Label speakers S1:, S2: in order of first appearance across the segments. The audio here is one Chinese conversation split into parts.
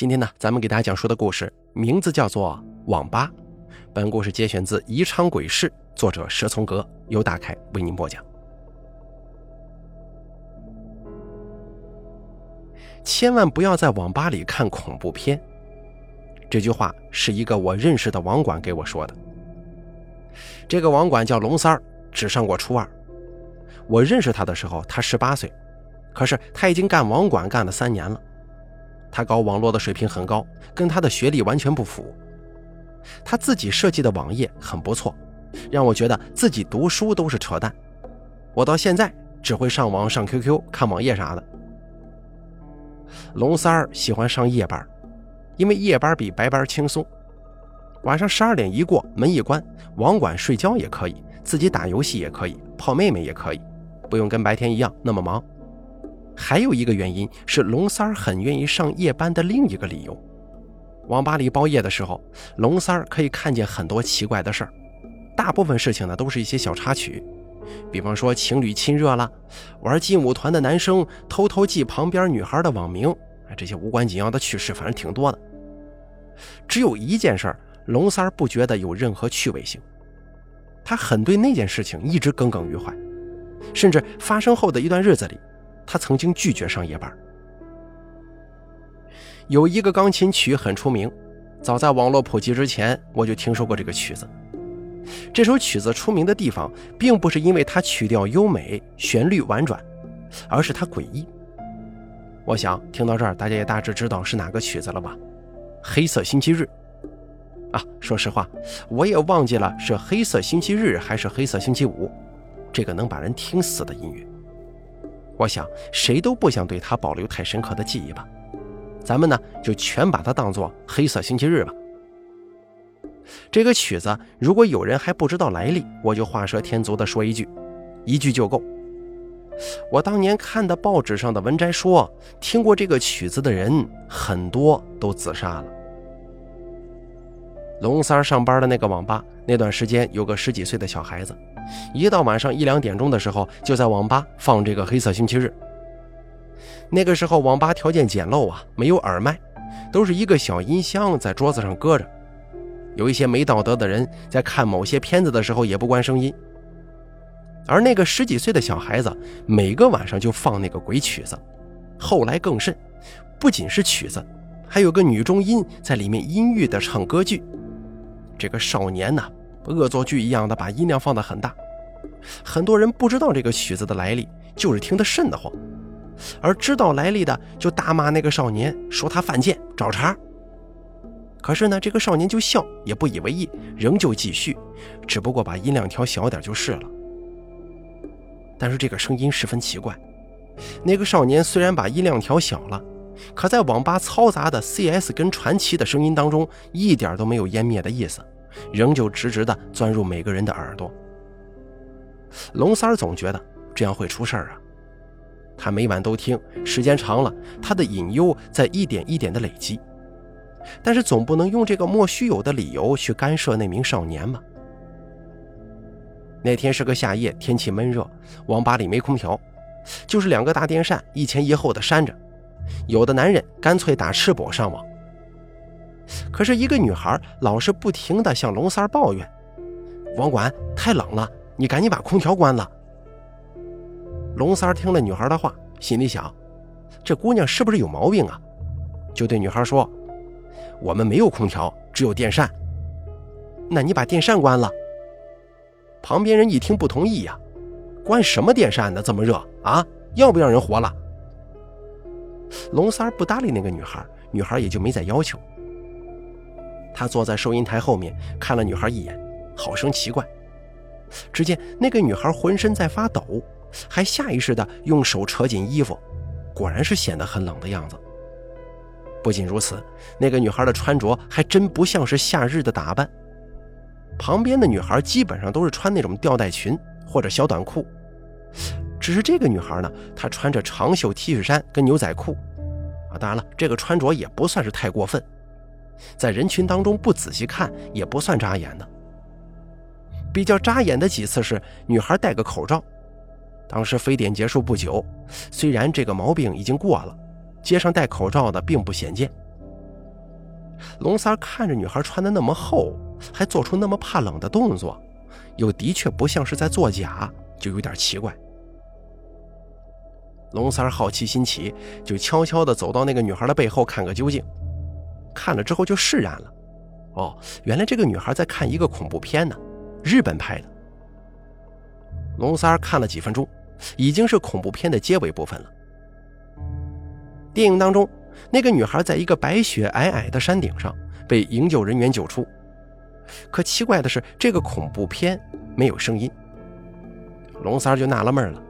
S1: 今天呢，咱们给大家讲述的故事名字叫做《网吧》。本故事节选自《宜昌鬼事》，作者蛇从阁，由大凯为您播讲。千万不要在网吧里看恐怖片。这句话是一个我认识的网管给我说的。这个网管叫龙三儿，只上过初二。我认识他的时候，他十八岁，可是他已经干网管干了三年了。他搞网络的水平很高，跟他的学历完全不符。他自己设计的网页很不错，让我觉得自己读书都是扯淡。我到现在只会上网、上 QQ、看网页啥的。龙三儿喜欢上夜班，因为夜班比白班轻松。晚上十二点一过，门一关，网管睡觉也可以，自己打游戏也可以，泡妹妹也可以，不用跟白天一样那么忙。还有一个原因是龙三儿很愿意上夜班的另一个理由。网吧里包夜的时候，龙三儿可以看见很多奇怪的事儿，大部分事情呢都是一些小插曲，比方说情侣亲热了，玩劲舞团的男生偷偷记旁边女孩的网名，这些无关紧要的趣事，反正挺多的。只有一件事，龙三儿不觉得有任何趣味性，他很对那件事情一直耿耿于怀，甚至发生后的一段日子里。他曾经拒绝上夜班。有一个钢琴曲很出名，早在网络普及之前，我就听说过这个曲子。这首曲子出名的地方，并不是因为它曲调优美、旋律婉转，而是它诡异。我想听到这儿，大家也大致知道是哪个曲子了吧？黑色星期日。啊，说实话，我也忘记了是黑色星期日还是黑色星期五，这个能把人听死的音乐。我想，谁都不想对他保留太深刻的记忆吧。咱们呢，就全把它当做黑色星期日吧。这个曲子，如果有人还不知道来历，我就画蛇添足的说一句，一句就够。我当年看的报纸上的文摘说，听过这个曲子的人很多都自杀了。龙三上班的那个网吧，那段时间有个十几岁的小孩子。一到晚上一两点钟的时候，就在网吧放这个黑色星期日。那个时候网吧条件简陋啊，没有耳麦，都是一个小音箱在桌子上搁着。有一些没道德的人在看某些片子的时候也不关声音。而那个十几岁的小孩子，每个晚上就放那个鬼曲子。后来更甚，不仅是曲子，还有个女中音在里面阴郁的唱歌剧。这个少年呢？恶作剧一样的把音量放得很大，很多人不知道这个曲子的来历，就是听得瘆得慌；而知道来历的就大骂那个少年，说他犯贱找茬。可是呢，这个少年就笑，也不以为意，仍旧继续，只不过把音量调小点就是了。但是这个声音十分奇怪，那个少年虽然把音量调小了，可在网吧嘈杂的 CS 跟传奇的声音当中，一点都没有湮灭的意思。仍旧直直地钻入每个人的耳朵。龙三儿总觉得这样会出事儿啊，他每晚都听，时间长了，他的隐忧在一点一点的累积。但是总不能用这个莫须有的理由去干涉那名少年吧？那天是个夏夜，天气闷热，网吧里没空调，就是两个大电扇一前一后的扇着，有的男人干脆打赤膊上网。可是，一个女孩老是不停地向龙三抱怨：“网管太冷了，你赶紧把空调关了。”龙三听了女孩的话，心里想：这姑娘是不是有毛病啊？就对女孩说：“我们没有空调，只有电扇。那你把电扇关了。”旁边人一听不同意呀：“关什么电扇呢？这么热啊？要不要人活了？”龙三不搭理那个女孩，女孩也就没再要求。他坐在收银台后面，看了女孩一眼，好生奇怪。只见那个女孩浑身在发抖，还下意识地用手扯紧衣服，果然是显得很冷的样子。不仅如此，那个女孩的穿着还真不像是夏日的打扮。旁边的女孩基本上都是穿那种吊带裙或者小短裤，只是这个女孩呢，她穿着长袖 T 恤衫跟牛仔裤。啊，当然了，这个穿着也不算是太过分。在人群当中不仔细看也不算扎眼的。比较扎眼的几次是女孩戴个口罩，当时非典结束不久，虽然这个毛病已经过了，街上戴口罩的并不鲜见。龙三看着女孩穿的那么厚，还做出那么怕冷的动作，又的确不像是在作假，就有点奇怪。龙三好奇心起，就悄悄地走到那个女孩的背后看个究竟。看了之后就释然了。哦，原来这个女孩在看一个恐怖片呢，日本拍的。龙三看了几分钟，已经是恐怖片的结尾部分了。电影当中，那个女孩在一个白雪皑皑的山顶上被营救人员救出。可奇怪的是，这个恐怖片没有声音。龙三就纳了闷了，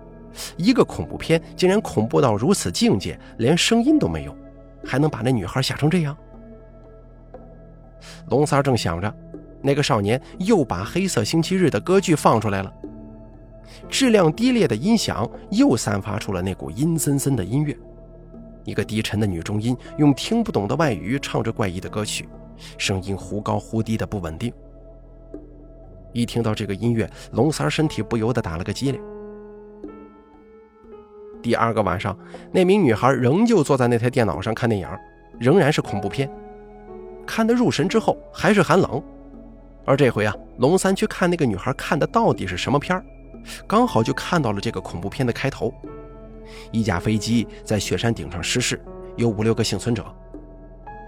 S1: 一个恐怖片竟然恐怖到如此境界，连声音都没有，还能把那女孩吓成这样？龙三正想着，那个少年又把《黑色星期日》的歌剧放出来了，质量低劣的音响又散发出了那股阴森森的音乐。一个低沉的女中音用听不懂的外语唱着怪异的歌曲，声音忽高忽低的不稳定。一听到这个音乐，龙三身体不由得打了个激灵。第二个晚上，那名女孩仍旧坐在那台电脑上看电影，仍然是恐怖片。看得入神之后，还是寒冷。而这回啊，龙三去看那个女孩看的到底是什么片刚好就看到了这个恐怖片的开头。一架飞机在雪山顶上失事，有五六个幸存者。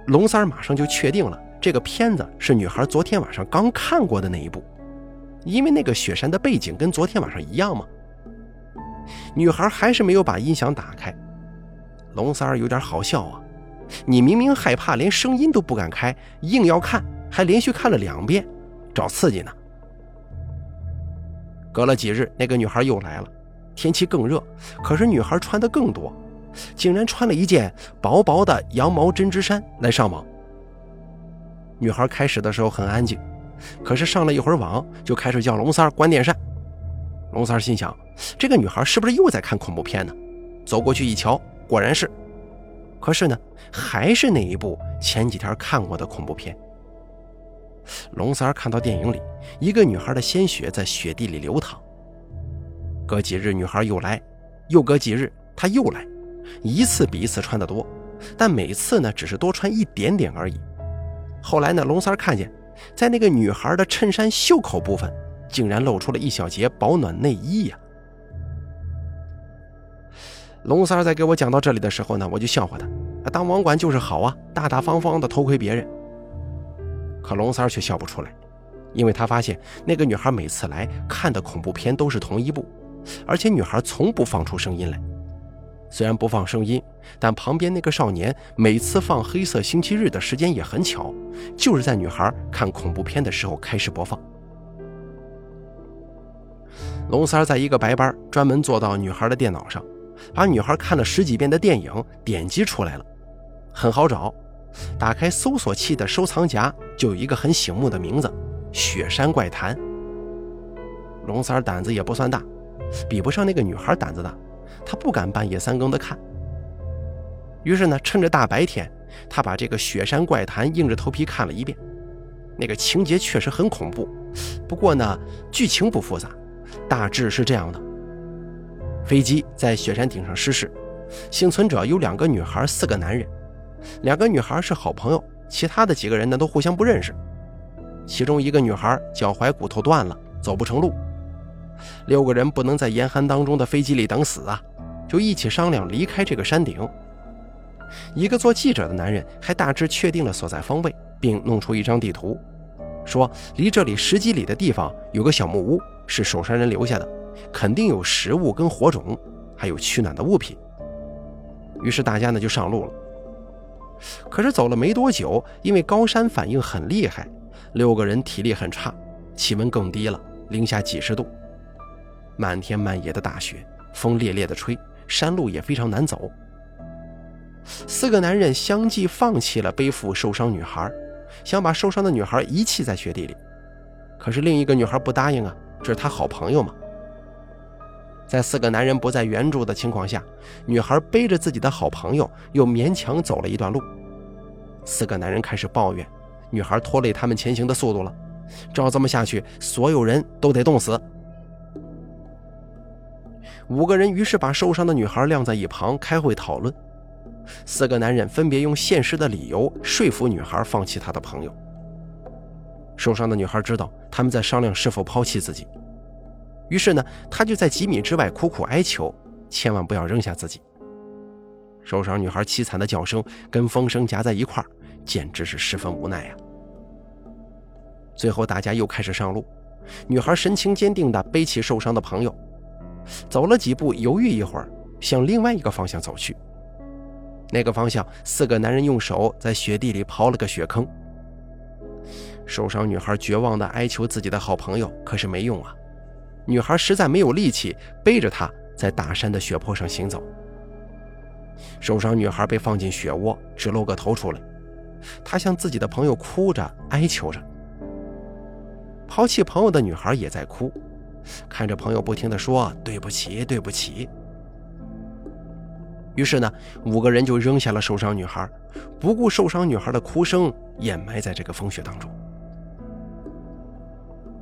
S1: 龙三马上就确定了，这个片子是女孩昨天晚上刚看过的那一部，因为那个雪山的背景跟昨天晚上一样嘛。女孩还是没有把音响打开，龙三有点好笑啊。你明明害怕，连声音都不敢开，硬要看，还连续看了两遍，找刺激呢。隔了几日，那个女孩又来了，天气更热，可是女孩穿的更多，竟然穿了一件薄薄的羊毛针织衫来上网。女孩开始的时候很安静，可是上了一会儿网，就开始叫龙三关电扇。龙三心想，这个女孩是不是又在看恐怖片呢？走过去一瞧，果然是。可是呢，还是那一部前几天看过的恐怖片。龙三看到电影里一个女孩的鲜血在雪地里流淌。隔几日女孩又来，又隔几日她又来，一次比一次穿得多，但每次呢只是多穿一点点而已。后来呢，龙三看见在那个女孩的衬衫袖口部分，竟然露出了一小截保暖内衣呀。龙三在给我讲到这里的时候呢，我就笑话他：“当网管就是好啊，大大方方的偷窥别人。”可龙三却笑不出来，因为他发现那个女孩每次来看的恐怖片都是同一部，而且女孩从不放出声音来。虽然不放声音，但旁边那个少年每次放《黑色星期日》的时间也很巧，就是在女孩看恐怖片的时候开始播放。龙三在一个白班专门坐到女孩的电脑上。把女孩看了十几遍的电影点击出来了，很好找。打开搜索器的收藏夹，就有一个很醒目的名字《雪山怪谈》。龙三胆子也不算大，比不上那个女孩胆子大，他不敢半夜三更的看。于是呢，趁着大白天，他把这个《雪山怪谈》硬着头皮看了一遍。那个情节确实很恐怖，不过呢，剧情不复杂，大致是这样的。飞机在雪山顶上失事，幸存者有两个女孩，四个男人。两个女孩是好朋友，其他的几个人呢都互相不认识。其中一个女孩脚踝骨头断了，走不成路。六个人不能在严寒当中的飞机里等死啊，就一起商量离开这个山顶。一个做记者的男人还大致确定了所在方位，并弄出一张地图，说离这里十几里的地方有个小木屋，是守山人留下的。肯定有食物跟火种，还有取暖的物品。于是大家呢就上路了。可是走了没多久，因为高山反应很厉害，六个人体力很差，气温更低了，零下几十度，漫天漫野的大雪，风烈烈的吹，山路也非常难走。四个男人相继放弃了背负受伤女孩，想把受伤的女孩遗弃在雪地里。可是另一个女孩不答应啊，这是她好朋友嘛。在四个男人不在援助的情况下，女孩背着自己的好朋友又勉强走了一段路。四个男人开始抱怨，女孩拖累他们前行的速度了。照这么下去，所有人都得冻死。五个人于是把受伤的女孩晾在一旁开会讨论。四个男人分别用现实的理由说服女孩放弃她的朋友。受伤的女孩知道他们在商量是否抛弃自己，于是呢，她就在几米之外苦苦哀求，千万不要扔下自己。受伤女孩凄惨的叫声跟风声夹在一块儿，简直是十分无奈呀。最后，大家又开始上路，女孩神情坚定地背起受伤的朋友，走了几步，犹豫一会儿，向另外一个方向走去。那个方向，四个男人用手在雪地里刨了个雪坑。受伤女孩绝望地哀求自己的好朋友，可是没用啊！女孩实在没有力气背着他在大山的雪坡上行走。受伤女孩被放进雪窝，只露个头出来。她向自己的朋友哭着哀求着。抛弃朋友的女孩也在哭，看着朋友不停地说“对不起，对不起”。于是呢，五个人就扔下了受伤女孩，不顾受伤女孩的哭声，掩埋在这个风雪当中。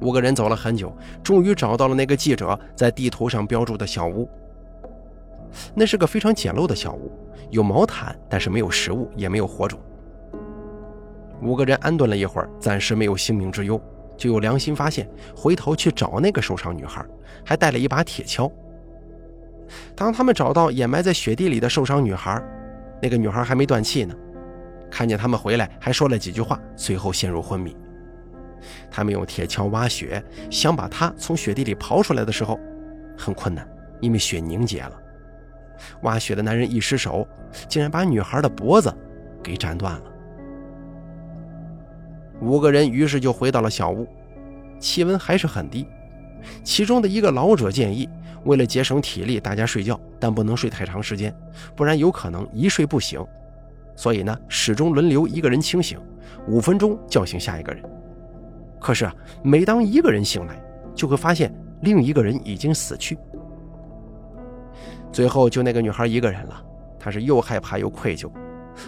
S1: 五个人走了很久，终于找到了那个记者在地图上标注的小屋。那是个非常简陋的小屋，有毛毯，但是没有食物，也没有火种。五个人安顿了一会儿，暂时没有性命之忧，就有良心发现，回头去找那个受伤女孩，还带了一把铁锹。当他们找到掩埋在雪地里的受伤女孩，那个女孩还没断气呢。看见他们回来，还说了几句话，随后陷入昏迷。他们用铁锹挖雪，想把她从雪地里刨出来的时候，很困难，因为雪凝结了。挖雪的男人一失手，竟然把女孩的脖子给斩断了。五个人于是就回到了小屋，气温还是很低。其中的一个老者建议，为了节省体力，大家睡觉，但不能睡太长时间，不然有可能一睡不醒。所以呢，始终轮流一个人清醒，五分钟叫醒下一个人。可是，每当一个人醒来，就会发现另一个人已经死去。最后就那个女孩一个人了，她是又害怕又愧疚，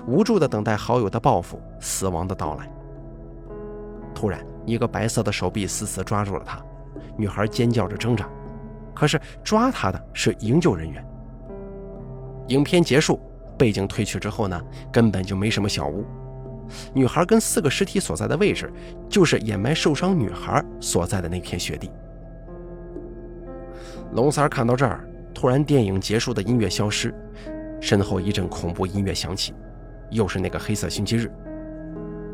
S1: 无助地等待好友的报复，死亡的到来。突然，一个白色的手臂死死抓住了她。女孩尖叫着挣扎，可是抓她的是营救人员。影片结束，背景褪去之后呢，根本就没什么小屋。女孩跟四个尸体所在的位置，就是掩埋受伤女孩所在的那片雪地。龙三看到这儿，突然电影结束的音乐消失，身后一阵恐怖音乐响起，又是那个黑色星期日。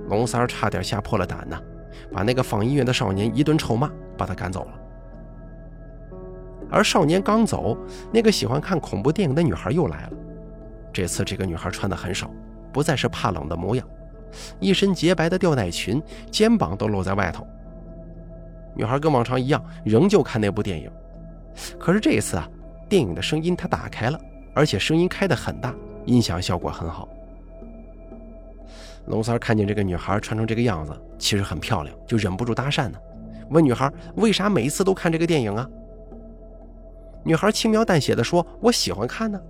S1: 龙三差点吓破了胆呐，把那个放音乐的少年一顿臭骂。把他赶走了，而少年刚走，那个喜欢看恐怖电影的女孩又来了。这次这个女孩穿的很少，不再是怕冷的模样，一身洁白的吊带裙，肩膀都露在外头。女孩跟往常一样，仍旧看那部电影。可是这一次啊，电影的声音她打开了，而且声音开得很大，音响效果很好。龙三看见这个女孩穿成这个样子，其实很漂亮，就忍不住搭讪呢。问女孩为啥每一次都看这个电影啊？女孩轻描淡写的说：“我喜欢看呢。”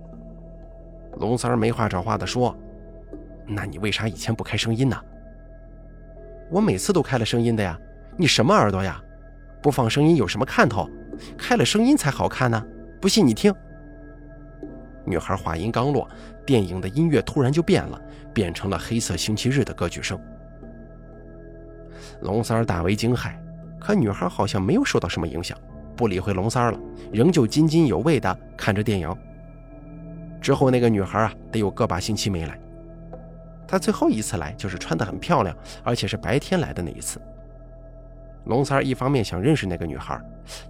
S1: 龙三没话找话的说：“那你为啥以前不开声音呢？”我每次都开了声音的呀。你什么耳朵呀？不放声音有什么看头？开了声音才好看呢。不信你听。女孩话音刚落，电影的音乐突然就变了，变成了黑色星期日的歌曲声。龙三儿大为惊骇。可女孩好像没有受到什么影响，不理会龙三儿了，仍旧津津有味地看着电影。之后那个女孩啊，得有个把星期没来。他最后一次来就是穿得很漂亮，而且是白天来的那一次。龙三一方面想认识那个女孩，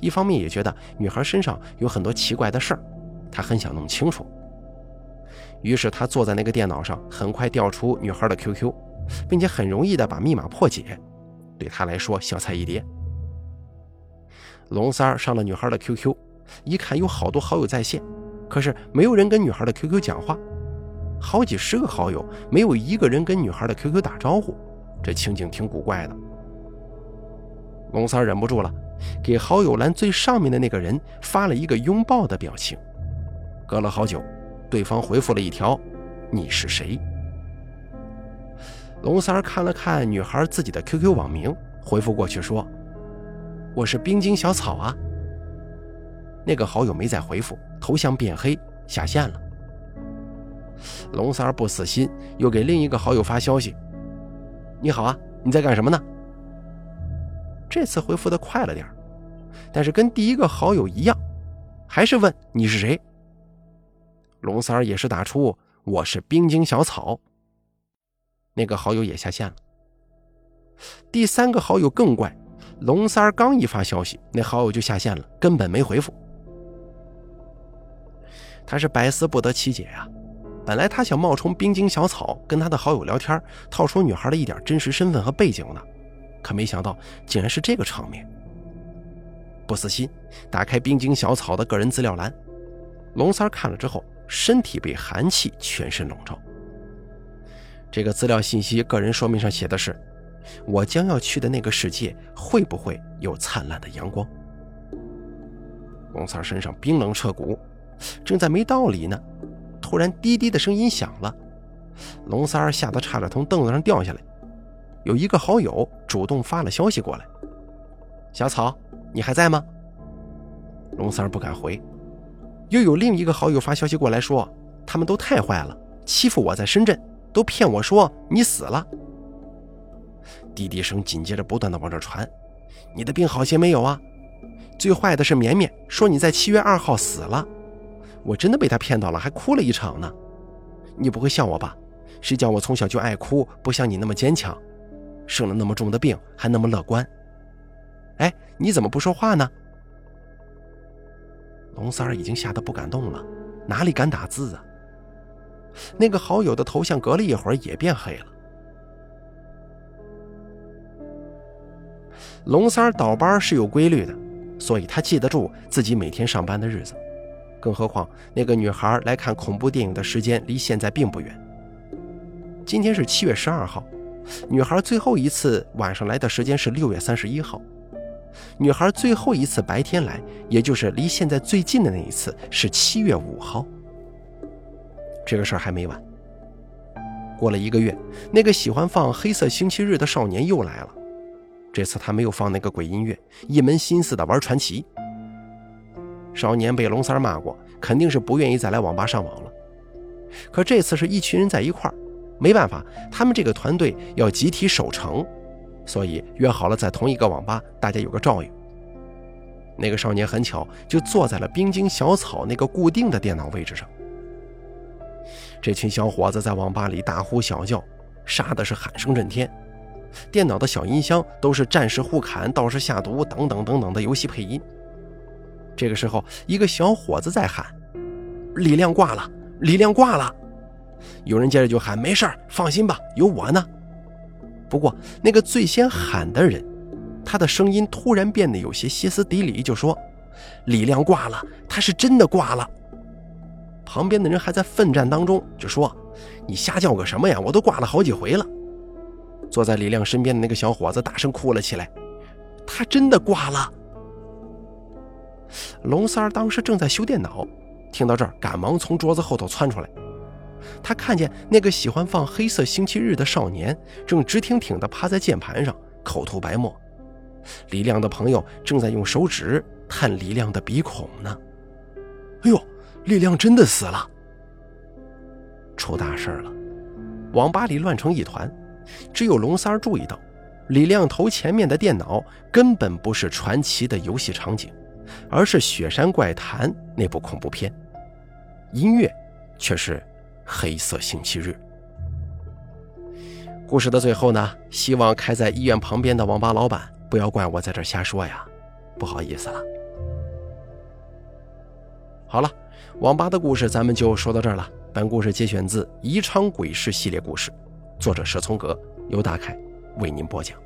S1: 一方面也觉得女孩身上有很多奇怪的事儿，他很想弄清楚。于是他坐在那个电脑上，很快调出女孩的 QQ，并且很容易的把密码破解，对他来说小菜一碟。龙三儿上了女孩的 QQ，一看有好多好友在线，可是没有人跟女孩的 QQ 讲话，好几十个好友，没有一个人跟女孩的 QQ 打招呼，这情景挺古怪的。龙三忍不住了，给好友栏最上面的那个人发了一个拥抱的表情。隔了好久，对方回复了一条：“你是谁？”龙三看了看女孩自己的 QQ 网名，回复过去说。我是冰晶小草啊。那个好友没再回复，头像变黑，下线了。龙三儿不死心，又给另一个好友发消息：“你好啊，你在干什么呢？”这次回复的快了点但是跟第一个好友一样，还是问你是谁。龙三儿也是打出我是冰晶小草。那个好友也下线了。第三个好友更怪，龙三儿刚一发消息，那好友就下线了，根本没回复。他是百思不得其解呀。本来他想冒充冰晶小草跟他的好友聊天，套出女孩的一点真实身份和背景呢，可没想到竟然是这个场面。不死心，打开冰晶小草的个人资料栏，龙三看了之后，身体被寒气全身笼罩。这个资料信息个人说明上写的是：“我将要去的那个世界会不会有灿烂的阳光？”龙三身上冰冷彻骨，正在没道理呢。突然，滴滴的声音响了，龙三儿吓得差点从凳子上掉下来。有一个好友主动发了消息过来：“小草，你还在吗？”龙三儿不敢回。又有另一个好友发消息过来，说：“他们都太坏了，欺负我在深圳，都骗我说你死了。”滴滴声紧接着不断的往这传：“你的病好些没有啊？最坏的是绵绵，说你在七月二号死了。”我真的被他骗到了，还哭了一场呢。你不会笑我吧？谁叫我从小就爱哭，不像你那么坚强，生了那么重的病还那么乐观。哎，你怎么不说话呢？龙三儿已经吓得不敢动了，哪里敢打字啊？那个好友的头像隔了一会儿也变黑了。龙三儿倒班是有规律的，所以他记得住自己每天上班的日子。更何况，那个女孩来看恐怖电影的时间离现在并不远。今天是七月十二号，女孩最后一次晚上来的时间是六月三十一号。女孩最后一次白天来，也就是离现在最近的那一次，是七月五号。这个事儿还没完。过了一个月，那个喜欢放《黑色星期日》的少年又来了。这次他没有放那个鬼音乐，一门心思的玩传奇。少年被龙三骂过，肯定是不愿意再来网吧上网了。可这次是一群人在一块儿，没办法，他们这个团队要集体守城，所以约好了在同一个网吧，大家有个照应。那个少年很巧，就坐在了冰晶小草那个固定的电脑位置上。这群小伙子在网吧里大呼小叫，杀的是喊声震天，电脑的小音箱都是战士互砍、道士下毒等等等等的游戏配音。这个时候，一个小伙子在喊：“李亮挂了，李亮挂了。”有人接着就喊：“没事放心吧，有我呢。”不过，那个最先喊的人，他的声音突然变得有些歇斯底里，就说：“李亮挂了，他是真的挂了。”旁边的人还在奋战当中，就说：“你瞎叫个什么呀？我都挂了好几回了。”坐在李亮身边的那个小伙子大声哭了起来：“他真的挂了。”龙三儿当时正在修电脑，听到这儿，赶忙从桌子后头窜出来。他看见那个喜欢放《黑色星期日》的少年正直挺挺地趴在键盘上，口吐白沫。李亮的朋友正在用手指探李亮的鼻孔呢。哎呦，李亮真的死了！出大事了，网吧里乱成一团。只有龙三儿注意到，李亮头前面的电脑根本不是传奇的游戏场景。而是《雪山怪谈》那部恐怖片，音乐却是《黑色星期日》。故事的最后呢，希望开在医院旁边的网吧老板不要怪我在这瞎说呀，不好意思了。好了，网吧的故事咱们就说到这儿了。本故事节选自《宜昌鬼事》系列故事，作者蛇从阁，由大凯为您播讲。